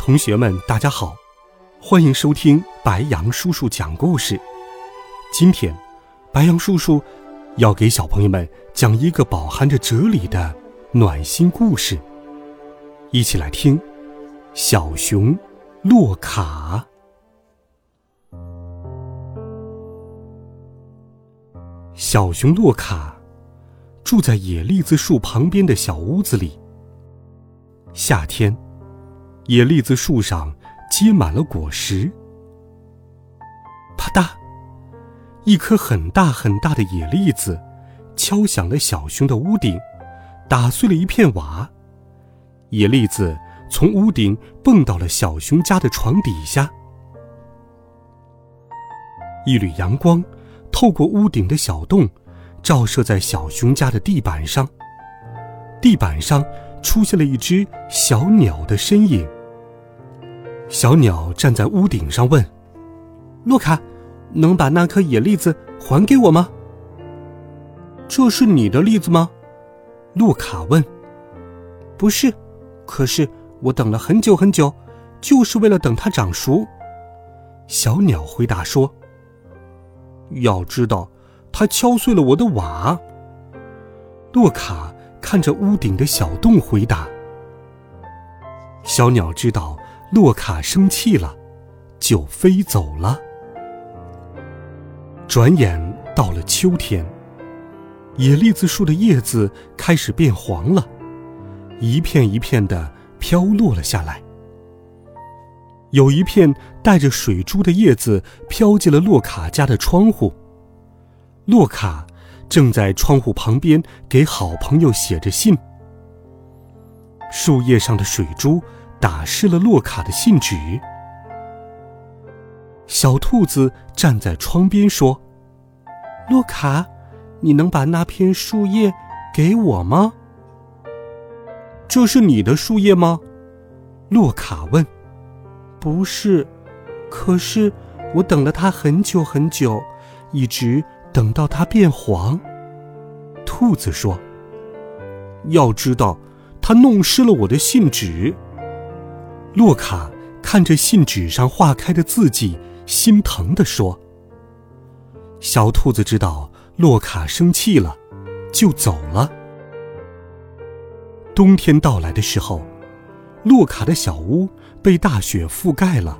同学们，大家好，欢迎收听白杨叔叔讲故事。今天，白杨叔叔要给小朋友们讲一个饱含着哲理的暖心故事，一起来听《小熊洛卡》。小熊洛卡住在野栗子树旁边的小屋子里。夏天。野栗子树上结满了果实。啪嗒，一颗很大很大的野栗子敲响了小熊的屋顶，打碎了一片瓦。野栗子从屋顶蹦到了小熊家的床底下。一缕阳光透过屋顶的小洞，照射在小熊家的地板上。地板上出现了一只小鸟的身影。小鸟站在屋顶上问：“洛卡，能把那颗野栗子还给我吗？”“这是你的栗子吗？”洛卡问。“不是，可是我等了很久很久，就是为了等它长熟。”小鸟回答说。“要知道，它敲碎了我的瓦。”洛卡看着屋顶的小洞回答。小鸟知道。洛卡生气了，就飞走了。转眼到了秋天，野栗子树的叶子开始变黄了，一片一片的飘落了下来。有一片带着水珠的叶子飘进了洛卡家的窗户。洛卡正在窗户旁边给好朋友写着信。树叶上的水珠。打湿了洛卡的信纸。小兔子站在窗边说：“洛卡，你能把那片树叶给我吗？”“这是你的树叶吗？”洛卡问。“不是，可是我等了它很久很久，一直等到它变黄。”兔子说：“要知道，它弄湿了我的信纸。”洛卡看着信纸上画开的字迹，心疼地说：“小兔子知道洛卡生气了，就走了。”冬天到来的时候，洛卡的小屋被大雪覆盖了。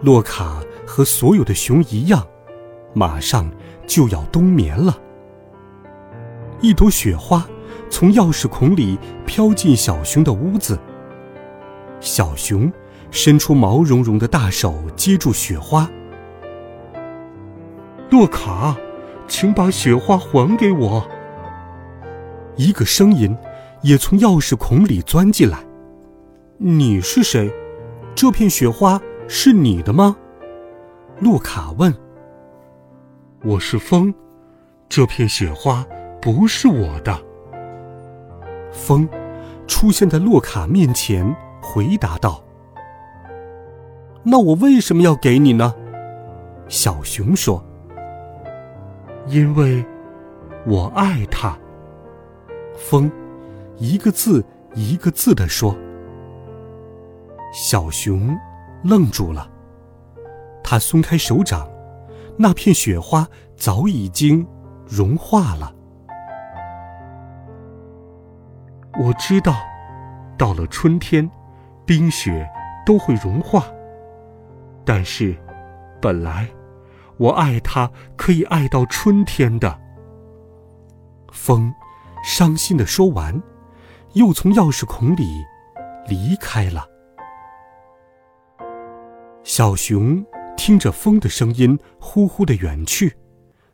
洛卡和所有的熊一样，马上就要冬眠了。一朵雪花从钥匙孔里飘进小熊的屋子。小熊伸出毛茸茸的大手接住雪花。洛卡，请把雪花还给我。一个声音也从钥匙孔里钻进来。你是谁？这片雪花是你的吗？洛卡问。我是风，这片雪花不是我的。风出现在洛卡面前。回答道：“那我为什么要给你呢？”小熊说：“因为我爱它。”风一个字一个字的说。小熊愣住了，他松开手掌，那片雪花早已经融化了。我知道，到了春天。冰雪都会融化，但是，本来我爱它可以爱到春天的。风伤心的说完，又从钥匙孔里离开了。小熊听着风的声音呼呼的远去，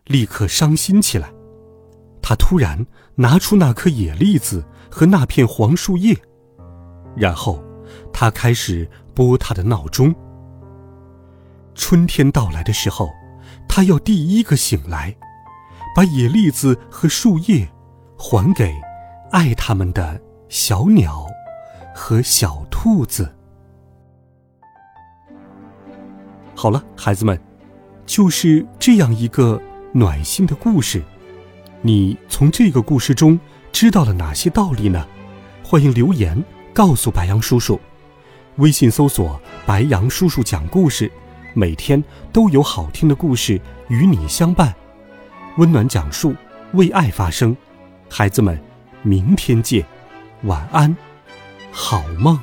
立刻伤心起来。他突然拿出那颗野栗子和那片黄树叶，然后。他开始拨他的闹钟。春天到来的时候，他要第一个醒来，把野栗子和树叶还给爱他们的小鸟和小兔子。好了，孩子们，就是这样一个暖心的故事。你从这个故事中知道了哪些道理呢？欢迎留言告诉白杨叔叔。微信搜索“白杨叔叔讲故事”，每天都有好听的故事与你相伴。温暖讲述，为爱发声。孩子们，明天见，晚安，好梦。